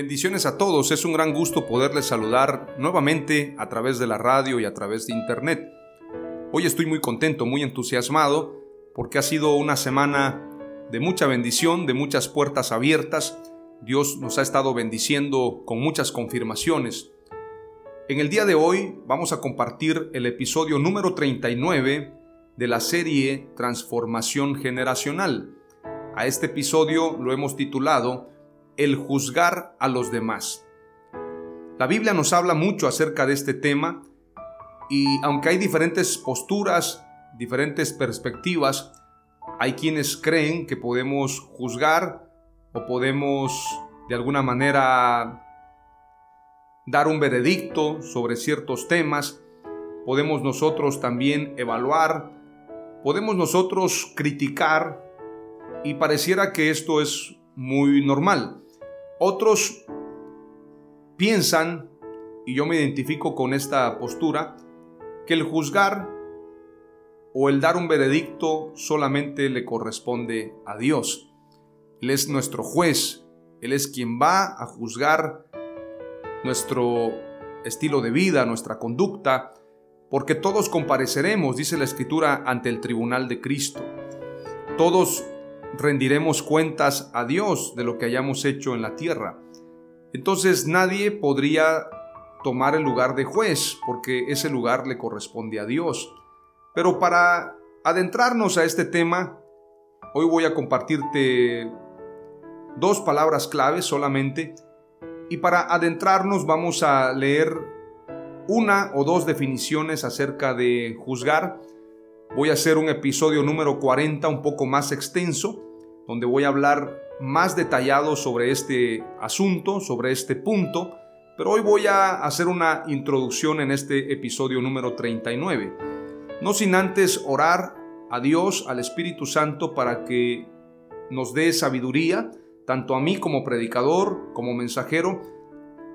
Bendiciones a todos, es un gran gusto poderles saludar nuevamente a través de la radio y a través de internet. Hoy estoy muy contento, muy entusiasmado, porque ha sido una semana de mucha bendición, de muchas puertas abiertas. Dios nos ha estado bendiciendo con muchas confirmaciones. En el día de hoy vamos a compartir el episodio número 39 de la serie Transformación Generacional. A este episodio lo hemos titulado el juzgar a los demás. La Biblia nos habla mucho acerca de este tema y aunque hay diferentes posturas, diferentes perspectivas, hay quienes creen que podemos juzgar o podemos de alguna manera dar un veredicto sobre ciertos temas, podemos nosotros también evaluar, podemos nosotros criticar y pareciera que esto es muy normal. Otros piensan, y yo me identifico con esta postura, que el juzgar o el dar un veredicto solamente le corresponde a Dios. Él es nuestro juez, Él es quien va a juzgar nuestro estilo de vida, nuestra conducta, porque todos compareceremos, dice la Escritura, ante el tribunal de Cristo. Todos rendiremos cuentas a Dios de lo que hayamos hecho en la tierra. Entonces nadie podría tomar el lugar de juez, porque ese lugar le corresponde a Dios. Pero para adentrarnos a este tema, hoy voy a compartirte dos palabras claves solamente, y para adentrarnos vamos a leer una o dos definiciones acerca de juzgar Voy a hacer un episodio número 40 un poco más extenso, donde voy a hablar más detallado sobre este asunto, sobre este punto, pero hoy voy a hacer una introducción en este episodio número 39. No sin antes orar a Dios, al Espíritu Santo, para que nos dé sabiduría, tanto a mí como predicador, como mensajero,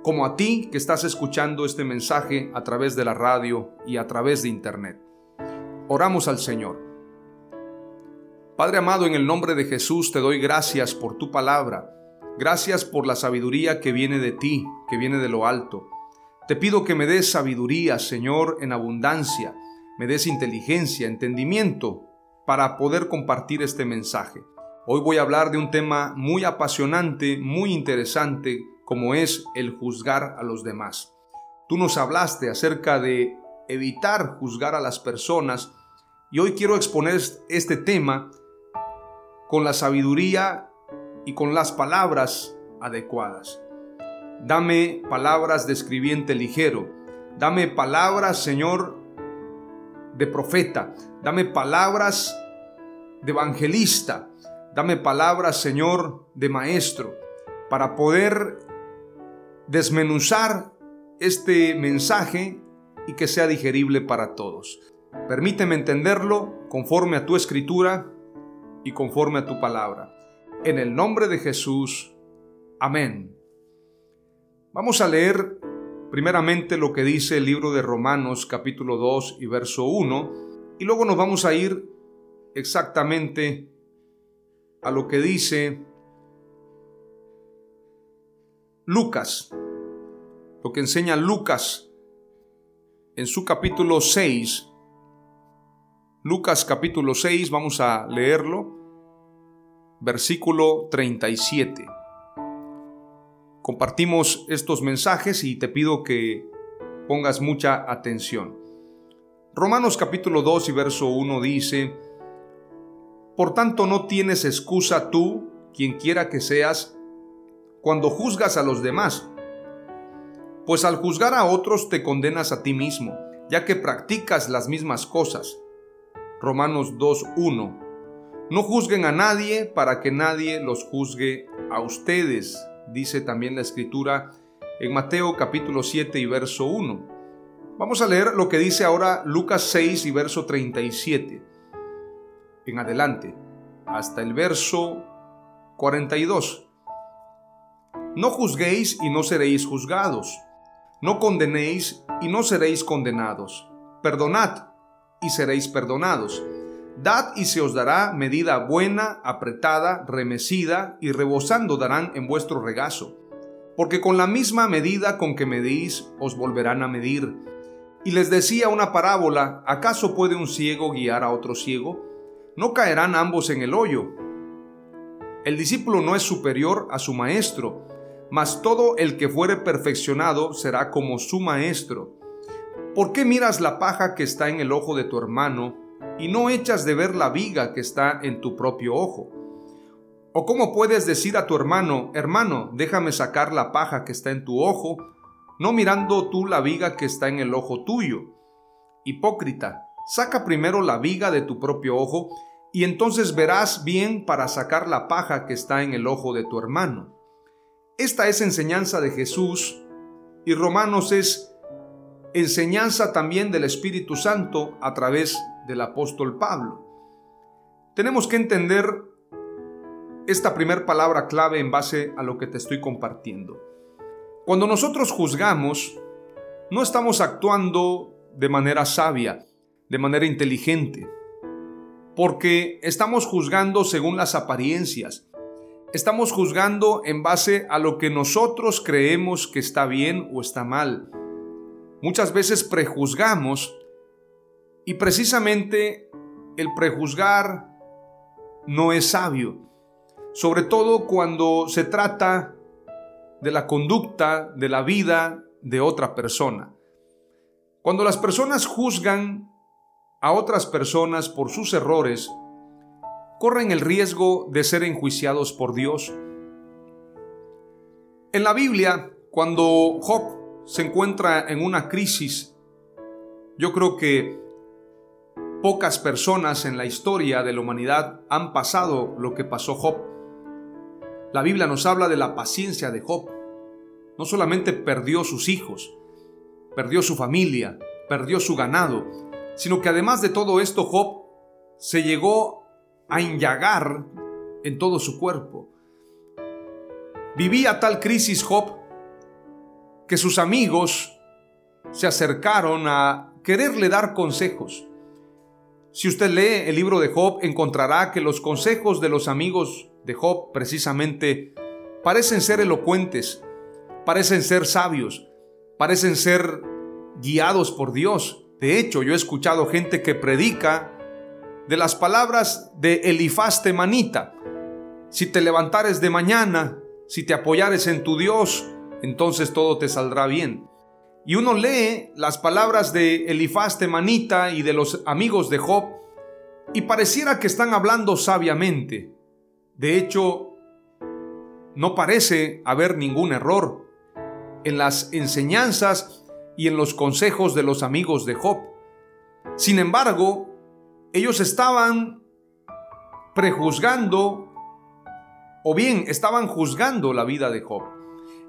como a ti que estás escuchando este mensaje a través de la radio y a través de internet. Oramos al Señor. Padre amado, en el nombre de Jesús te doy gracias por tu palabra. Gracias por la sabiduría que viene de ti, que viene de lo alto. Te pido que me des sabiduría, Señor, en abundancia. Me des inteligencia, entendimiento para poder compartir este mensaje. Hoy voy a hablar de un tema muy apasionante, muy interesante, como es el juzgar a los demás. Tú nos hablaste acerca de evitar juzgar a las personas y hoy quiero exponer este tema con la sabiduría y con las palabras adecuadas. Dame palabras de escribiente ligero. Dame palabras, Señor, de profeta. Dame palabras de evangelista. Dame palabras, Señor, de maestro, para poder desmenuzar este mensaje y que sea digerible para todos. Permíteme entenderlo conforme a tu escritura y conforme a tu palabra. En el nombre de Jesús. Amén. Vamos a leer primeramente lo que dice el libro de Romanos capítulo 2 y verso 1 y luego nos vamos a ir exactamente a lo que dice Lucas lo que enseña Lucas en su capítulo 6. Lucas capítulo 6, vamos a leerlo, versículo 37. Compartimos estos mensajes y te pido que pongas mucha atención. Romanos capítulo 2 y verso 1 dice, Por tanto no tienes excusa tú, quien quiera que seas, cuando juzgas a los demás, pues al juzgar a otros te condenas a ti mismo, ya que practicas las mismas cosas. Romanos 2.1 No juzguen a nadie para que nadie los juzgue a ustedes, dice también la escritura en Mateo capítulo 7 y verso 1. Vamos a leer lo que dice ahora Lucas 6 y verso 37. En adelante, hasta el verso 42. No juzguéis y no seréis juzgados. No condenéis y no seréis condenados. Perdonad y seréis perdonados. Dad y se os dará medida buena, apretada, remecida y rebosando darán en vuestro regazo. Porque con la misma medida con que medís os volverán a medir. Y les decía una parábola, ¿acaso puede un ciego guiar a otro ciego? ¿No caerán ambos en el hoyo? El discípulo no es superior a su maestro, mas todo el que fuere perfeccionado será como su maestro. ¿Por qué miras la paja que está en el ojo de tu hermano y no echas de ver la viga que está en tu propio ojo? ¿O cómo puedes decir a tu hermano, hermano, déjame sacar la paja que está en tu ojo, no mirando tú la viga que está en el ojo tuyo? Hipócrita, saca primero la viga de tu propio ojo, y entonces verás bien para sacar la paja que está en el ojo de tu hermano. Esta es enseñanza de Jesús, y Romanos es enseñanza también del Espíritu Santo a través del apóstol Pablo. Tenemos que entender esta primera palabra clave en base a lo que te estoy compartiendo. Cuando nosotros juzgamos, no estamos actuando de manera sabia, de manera inteligente, porque estamos juzgando según las apariencias. Estamos juzgando en base a lo que nosotros creemos que está bien o está mal Muchas veces prejuzgamos y precisamente el prejuzgar no es sabio, sobre todo cuando se trata de la conducta, de la vida de otra persona. Cuando las personas juzgan a otras personas por sus errores, corren el riesgo de ser enjuiciados por Dios. En la Biblia, cuando Job se encuentra en una crisis. Yo creo que pocas personas en la historia de la humanidad han pasado lo que pasó Job. La Biblia nos habla de la paciencia de Job. No solamente perdió sus hijos, perdió su familia, perdió su ganado, sino que además de todo esto Job se llegó a enllagar en todo su cuerpo. Vivía tal crisis Job que sus amigos se acercaron a quererle dar consejos. Si usted lee el libro de Job, encontrará que los consejos de los amigos de Job precisamente parecen ser elocuentes, parecen ser sabios, parecen ser guiados por Dios. De hecho, yo he escuchado gente que predica de las palabras de Elifaz Temanita. Si te levantares de mañana, si te apoyares en tu Dios, entonces todo te saldrá bien. Y uno lee las palabras de Elifaz Temanita y de los amigos de Job y pareciera que están hablando sabiamente. De hecho, no parece haber ningún error en las enseñanzas y en los consejos de los amigos de Job. Sin embargo, ellos estaban prejuzgando o bien estaban juzgando la vida de Job.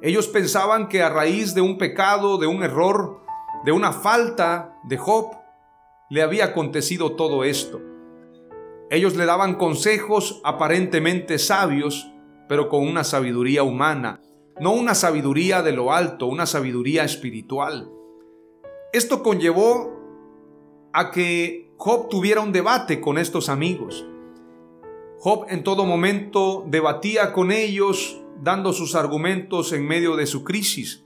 Ellos pensaban que a raíz de un pecado, de un error, de una falta de Job, le había acontecido todo esto. Ellos le daban consejos aparentemente sabios, pero con una sabiduría humana, no una sabiduría de lo alto, una sabiduría espiritual. Esto conllevó a que Job tuviera un debate con estos amigos. Job en todo momento debatía con ellos dando sus argumentos en medio de su crisis.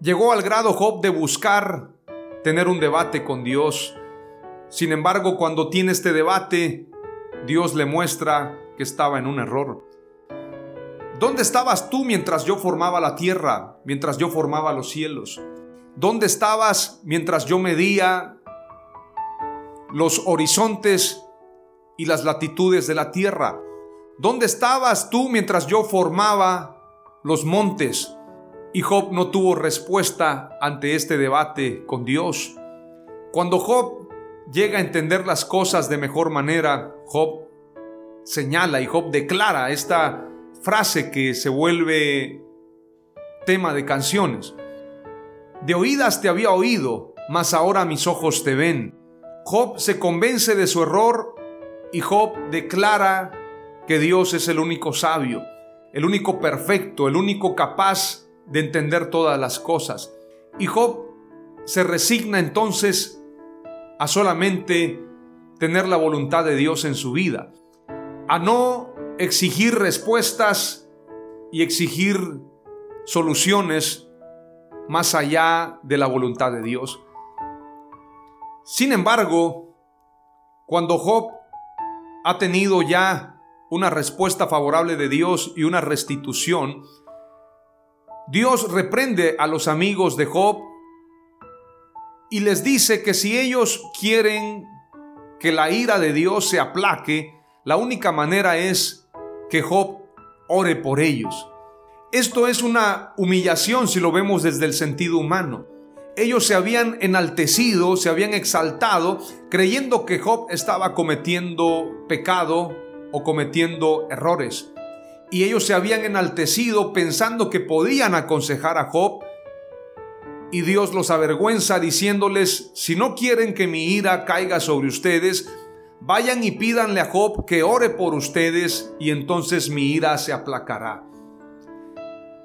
Llegó al grado Job de buscar tener un debate con Dios. Sin embargo, cuando tiene este debate, Dios le muestra que estaba en un error. ¿Dónde estabas tú mientras yo formaba la tierra, mientras yo formaba los cielos? ¿Dónde estabas mientras yo medía los horizontes y las latitudes de la tierra? ¿Dónde estabas tú mientras yo formaba los montes? Y Job no tuvo respuesta ante este debate con Dios. Cuando Job llega a entender las cosas de mejor manera, Job señala y Job declara esta frase que se vuelve tema de canciones. De oídas te había oído, mas ahora mis ojos te ven. Job se convence de su error y Job declara que Dios es el único sabio, el único perfecto, el único capaz de entender todas las cosas. Y Job se resigna entonces a solamente tener la voluntad de Dios en su vida, a no exigir respuestas y exigir soluciones más allá de la voluntad de Dios. Sin embargo, cuando Job ha tenido ya una respuesta favorable de Dios y una restitución, Dios reprende a los amigos de Job y les dice que si ellos quieren que la ira de Dios se aplaque, la única manera es que Job ore por ellos. Esto es una humillación si lo vemos desde el sentido humano. Ellos se habían enaltecido, se habían exaltado, creyendo que Job estaba cometiendo pecado o cometiendo errores. Y ellos se habían enaltecido pensando que podían aconsejar a Job. Y Dios los avergüenza diciéndoles, si no quieren que mi ira caiga sobre ustedes, Vayan y pídanle a Job que ore por ustedes y entonces mi ira se aplacará.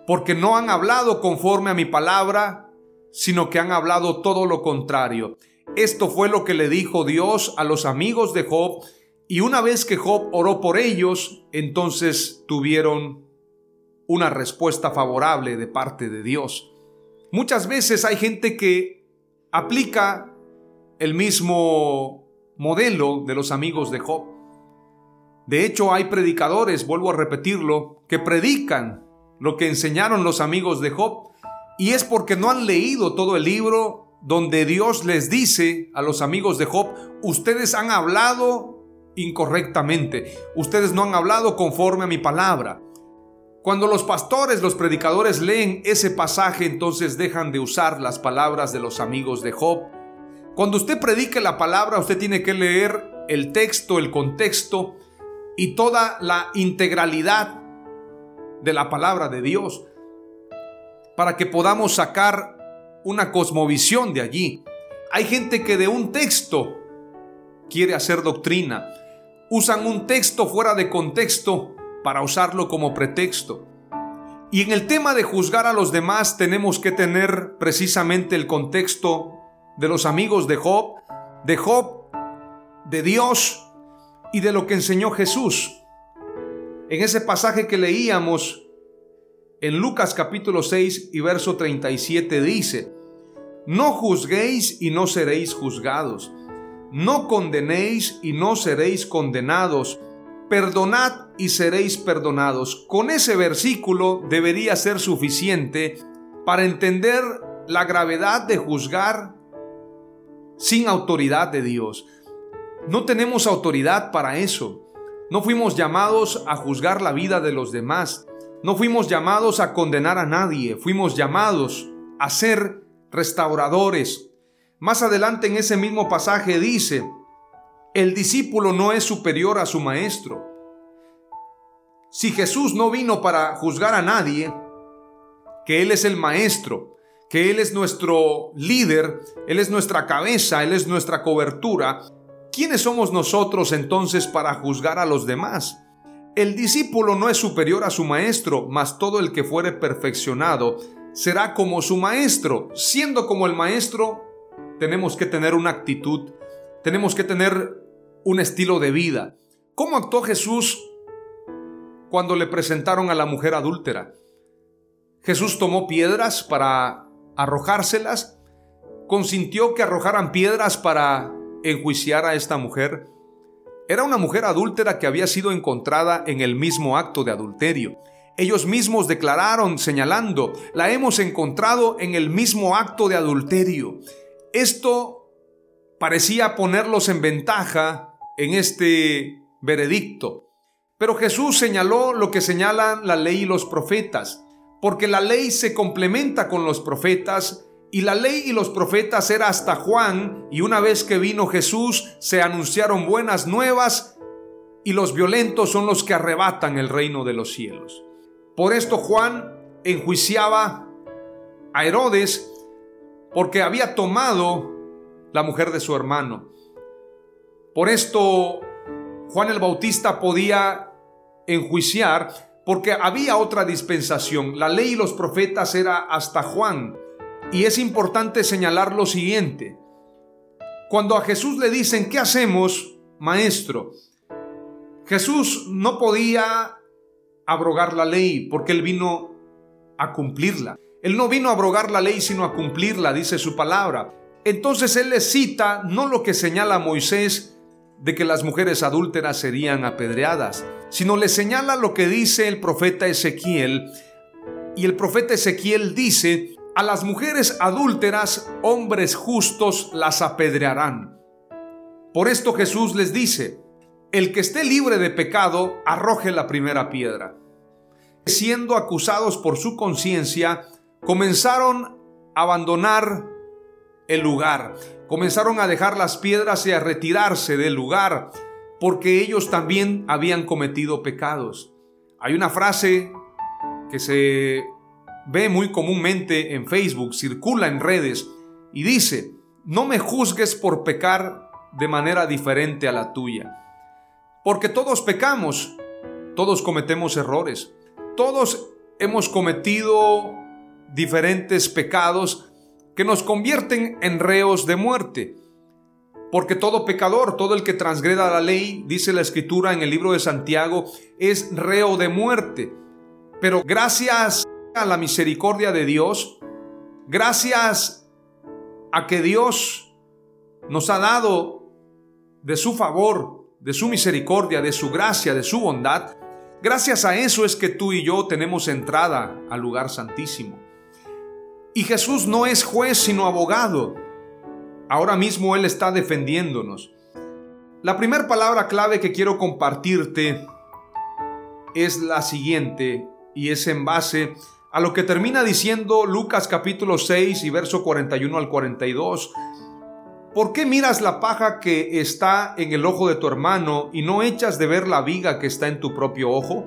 Porque no han hablado conforme a mi palabra, sino que han hablado todo lo contrario. Esto fue lo que le dijo Dios a los amigos de Job y una vez que Job oró por ellos, entonces tuvieron una respuesta favorable de parte de Dios. Muchas veces hay gente que aplica el mismo modelo de los amigos de Job. De hecho, hay predicadores, vuelvo a repetirlo, que predican lo que enseñaron los amigos de Job, y es porque no han leído todo el libro donde Dios les dice a los amigos de Job, ustedes han hablado incorrectamente, ustedes no han hablado conforme a mi palabra. Cuando los pastores, los predicadores leen ese pasaje, entonces dejan de usar las palabras de los amigos de Job. Cuando usted predique la palabra, usted tiene que leer el texto, el contexto y toda la integralidad de la palabra de Dios para que podamos sacar una cosmovisión de allí. Hay gente que de un texto quiere hacer doctrina. Usan un texto fuera de contexto para usarlo como pretexto. Y en el tema de juzgar a los demás tenemos que tener precisamente el contexto de los amigos de Job, de Job, de Dios y de lo que enseñó Jesús. En ese pasaje que leíamos en Lucas capítulo 6 y verso 37 dice, No juzguéis y no seréis juzgados, no condenéis y no seréis condenados, perdonad y seréis perdonados. Con ese versículo debería ser suficiente para entender la gravedad de juzgar sin autoridad de Dios. No tenemos autoridad para eso. No fuimos llamados a juzgar la vida de los demás. No fuimos llamados a condenar a nadie. Fuimos llamados a ser restauradores. Más adelante en ese mismo pasaje dice, el discípulo no es superior a su maestro. Si Jesús no vino para juzgar a nadie, que Él es el maestro, que Él es nuestro líder, Él es nuestra cabeza, Él es nuestra cobertura, ¿quiénes somos nosotros entonces para juzgar a los demás? El discípulo no es superior a su maestro, mas todo el que fuere perfeccionado será como su maestro. Siendo como el maestro, tenemos que tener una actitud, tenemos que tener un estilo de vida. ¿Cómo actuó Jesús cuando le presentaron a la mujer adúltera? Jesús tomó piedras para arrojárselas, consintió que arrojaran piedras para enjuiciar a esta mujer. Era una mujer adúltera que había sido encontrada en el mismo acto de adulterio. Ellos mismos declararon, señalando, la hemos encontrado en el mismo acto de adulterio. Esto parecía ponerlos en ventaja en este veredicto. Pero Jesús señaló lo que señalan la ley y los profetas, porque la ley se complementa con los profetas y la ley y los profetas era hasta Juan, y una vez que vino Jesús se anunciaron buenas nuevas, y los violentos son los que arrebatan el reino de los cielos. Por esto Juan enjuiciaba a Herodes porque había tomado la mujer de su hermano. Por esto Juan el Bautista podía enjuiciar porque había otra dispensación. La ley y los profetas era hasta Juan. Y es importante señalar lo siguiente. Cuando a Jesús le dicen, ¿qué hacemos, maestro? Jesús no podía abrogar la ley porque él vino a cumplirla. Él no vino a abrogar la ley sino a cumplirla, dice su palabra. Entonces él le cita no lo que señala Moisés, de que las mujeres adúlteras serían apedreadas, sino le señala lo que dice el profeta Ezequiel. Y el profeta Ezequiel dice, a las mujeres adúlteras hombres justos las apedrearán. Por esto Jesús les dice, el que esté libre de pecado, arroje la primera piedra. Siendo acusados por su conciencia, comenzaron a abandonar el lugar comenzaron a dejar las piedras y a retirarse del lugar, porque ellos también habían cometido pecados. Hay una frase que se ve muy comúnmente en Facebook, circula en redes, y dice, no me juzgues por pecar de manera diferente a la tuya. Porque todos pecamos, todos cometemos errores, todos hemos cometido diferentes pecados que nos convierten en reos de muerte. Porque todo pecador, todo el que transgreda la ley, dice la escritura en el libro de Santiago, es reo de muerte. Pero gracias a la misericordia de Dios, gracias a que Dios nos ha dado de su favor, de su misericordia, de su gracia, de su bondad, gracias a eso es que tú y yo tenemos entrada al lugar santísimo. Y Jesús no es juez sino abogado. Ahora mismo Él está defendiéndonos. La primera palabra clave que quiero compartirte es la siguiente y es en base a lo que termina diciendo Lucas capítulo 6 y verso 41 al 42. ¿Por qué miras la paja que está en el ojo de tu hermano y no echas de ver la viga que está en tu propio ojo?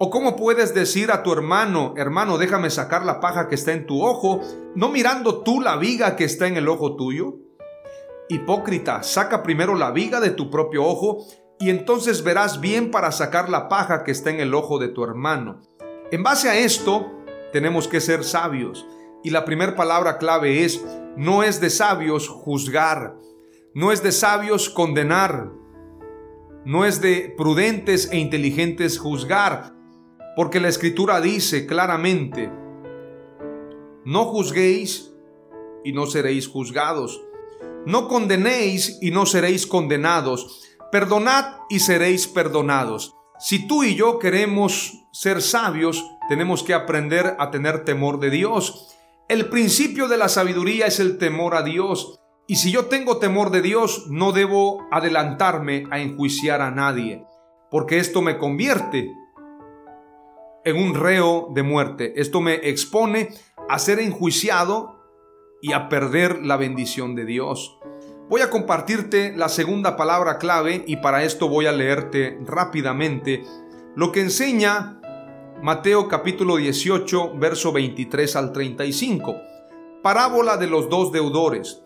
¿O cómo puedes decir a tu hermano, hermano, déjame sacar la paja que está en tu ojo, no mirando tú la viga que está en el ojo tuyo? Hipócrita, saca primero la viga de tu propio ojo y entonces verás bien para sacar la paja que está en el ojo de tu hermano. En base a esto, tenemos que ser sabios. Y la primera palabra clave es, no es de sabios juzgar, no es de sabios condenar, no es de prudentes e inteligentes juzgar, porque la escritura dice claramente, no juzguéis y no seréis juzgados, no condenéis y no seréis condenados, perdonad y seréis perdonados. Si tú y yo queremos ser sabios, tenemos que aprender a tener temor de Dios. El principio de la sabiduría es el temor a Dios. Y si yo tengo temor de Dios, no debo adelantarme a enjuiciar a nadie, porque esto me convierte en un reo de muerte. Esto me expone a ser enjuiciado y a perder la bendición de Dios. Voy a compartirte la segunda palabra clave y para esto voy a leerte rápidamente lo que enseña Mateo capítulo 18, verso 23 al 35. Parábola de los dos deudores.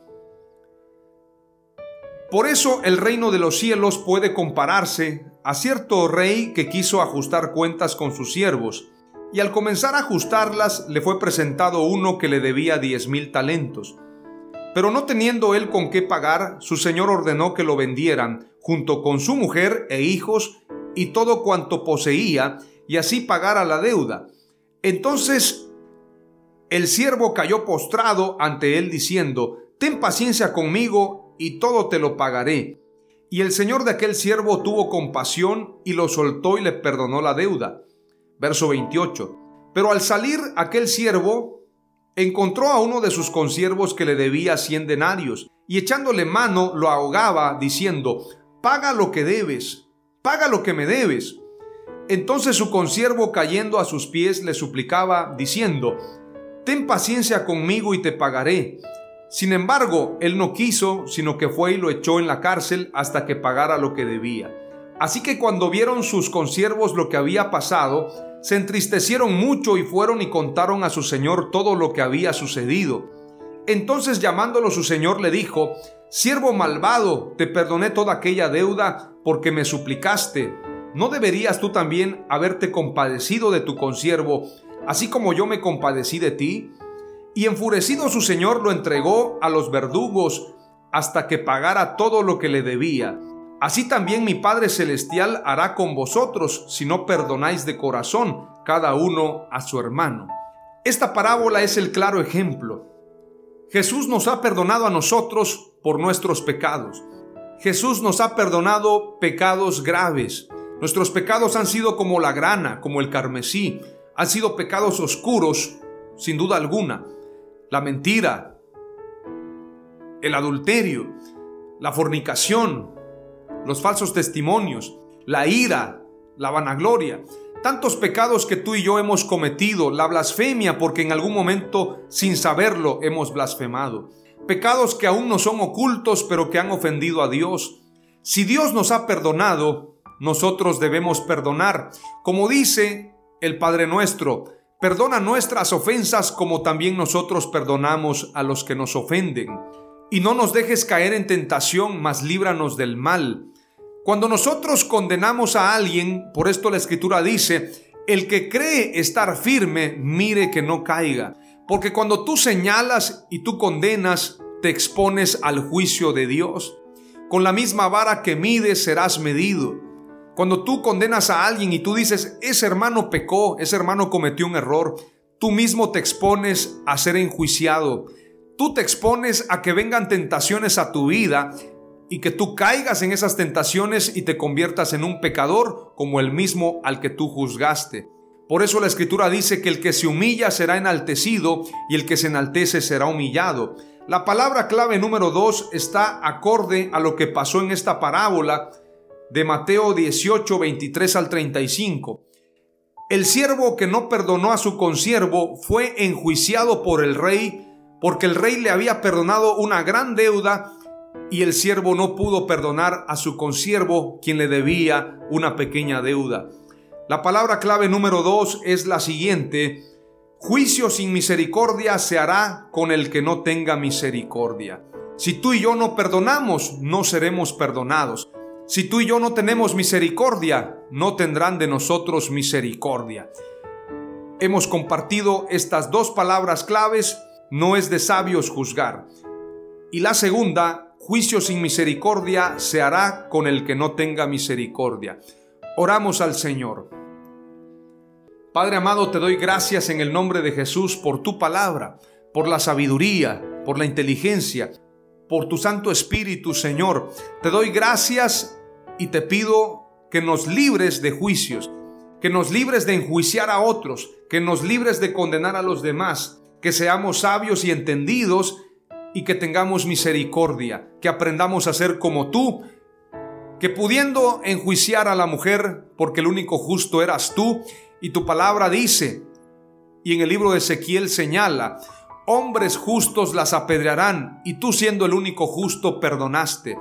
Por eso el reino de los cielos puede compararse a cierto rey que quiso ajustar cuentas con sus siervos, y al comenzar a ajustarlas le fue presentado uno que le debía diez mil talentos. Pero no teniendo él con qué pagar, su señor ordenó que lo vendieran, junto con su mujer e hijos, y todo cuanto poseía, y así pagara la deuda. Entonces el siervo cayó postrado ante él diciendo, Ten paciencia conmigo y todo te lo pagaré. Y el señor de aquel siervo tuvo compasión y lo soltó y le perdonó la deuda. Verso 28. Pero al salir aquel siervo, encontró a uno de sus consiervos que le debía cien denarios, y echándole mano lo ahogaba, diciendo, Paga lo que debes, paga lo que me debes. Entonces su consiervo cayendo a sus pies le suplicaba, diciendo, Ten paciencia conmigo y te pagaré. Sin embargo, él no quiso, sino que fue y lo echó en la cárcel hasta que pagara lo que debía. Así que cuando vieron sus consiervos lo que había pasado, se entristecieron mucho y fueron y contaron a su señor todo lo que había sucedido. Entonces llamándolo su señor le dijo, Siervo malvado, te perdoné toda aquella deuda porque me suplicaste. ¿No deberías tú también haberte compadecido de tu consiervo, así como yo me compadecí de ti? Y enfurecido su señor lo entregó a los verdugos hasta que pagara todo lo que le debía. Así también mi Padre Celestial hará con vosotros si no perdonáis de corazón cada uno a su hermano. Esta parábola es el claro ejemplo. Jesús nos ha perdonado a nosotros por nuestros pecados. Jesús nos ha perdonado pecados graves. Nuestros pecados han sido como la grana, como el carmesí. Han sido pecados oscuros, sin duda alguna la mentira, el adulterio, la fornicación, los falsos testimonios, la ira, la vanagloria, tantos pecados que tú y yo hemos cometido, la blasfemia porque en algún momento sin saberlo hemos blasfemado, pecados que aún no son ocultos pero que han ofendido a Dios. Si Dios nos ha perdonado, nosotros debemos perdonar. Como dice el Padre nuestro, Perdona nuestras ofensas como también nosotros perdonamos a los que nos ofenden. Y no nos dejes caer en tentación, mas líbranos del mal. Cuando nosotros condenamos a alguien, por esto la escritura dice, el que cree estar firme, mire que no caiga. Porque cuando tú señalas y tú condenas, te expones al juicio de Dios. Con la misma vara que mides serás medido. Cuando tú condenas a alguien y tú dices, ese hermano pecó, ese hermano cometió un error, tú mismo te expones a ser enjuiciado. Tú te expones a que vengan tentaciones a tu vida y que tú caigas en esas tentaciones y te conviertas en un pecador como el mismo al que tú juzgaste. Por eso la escritura dice que el que se humilla será enaltecido y el que se enaltece será humillado. La palabra clave número dos está acorde a lo que pasó en esta parábola de Mateo 18, 23 al 35. El siervo que no perdonó a su consiervo fue enjuiciado por el rey porque el rey le había perdonado una gran deuda y el siervo no pudo perdonar a su consiervo quien le debía una pequeña deuda. La palabra clave número dos es la siguiente. Juicio sin misericordia se hará con el que no tenga misericordia. Si tú y yo no perdonamos, no seremos perdonados. Si tú y yo no tenemos misericordia, no tendrán de nosotros misericordia. Hemos compartido estas dos palabras claves, no es de sabios juzgar. Y la segunda, juicio sin misericordia se hará con el que no tenga misericordia. Oramos al Señor. Padre amado, te doy gracias en el nombre de Jesús por tu palabra, por la sabiduría, por la inteligencia, por tu Santo Espíritu, Señor. Te doy gracias y te pido que nos libres de juicios, que nos libres de enjuiciar a otros, que nos libres de condenar a los demás, que seamos sabios y entendidos y que tengamos misericordia, que aprendamos a ser como tú, que pudiendo enjuiciar a la mujer, porque el único justo eras tú, y tu palabra dice, y en el libro de Ezequiel señala, hombres justos las apedrearán, y tú siendo el único justo perdonaste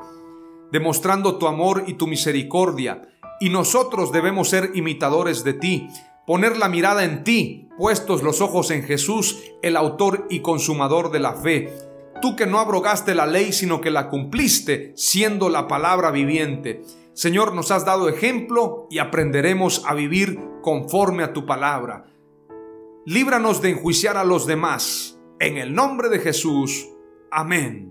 demostrando tu amor y tu misericordia, y nosotros debemos ser imitadores de ti, poner la mirada en ti, puestos los ojos en Jesús, el autor y consumador de la fe. Tú que no abrogaste la ley, sino que la cumpliste, siendo la palabra viviente. Señor, nos has dado ejemplo y aprenderemos a vivir conforme a tu palabra. Líbranos de enjuiciar a los demás. En el nombre de Jesús. Amén.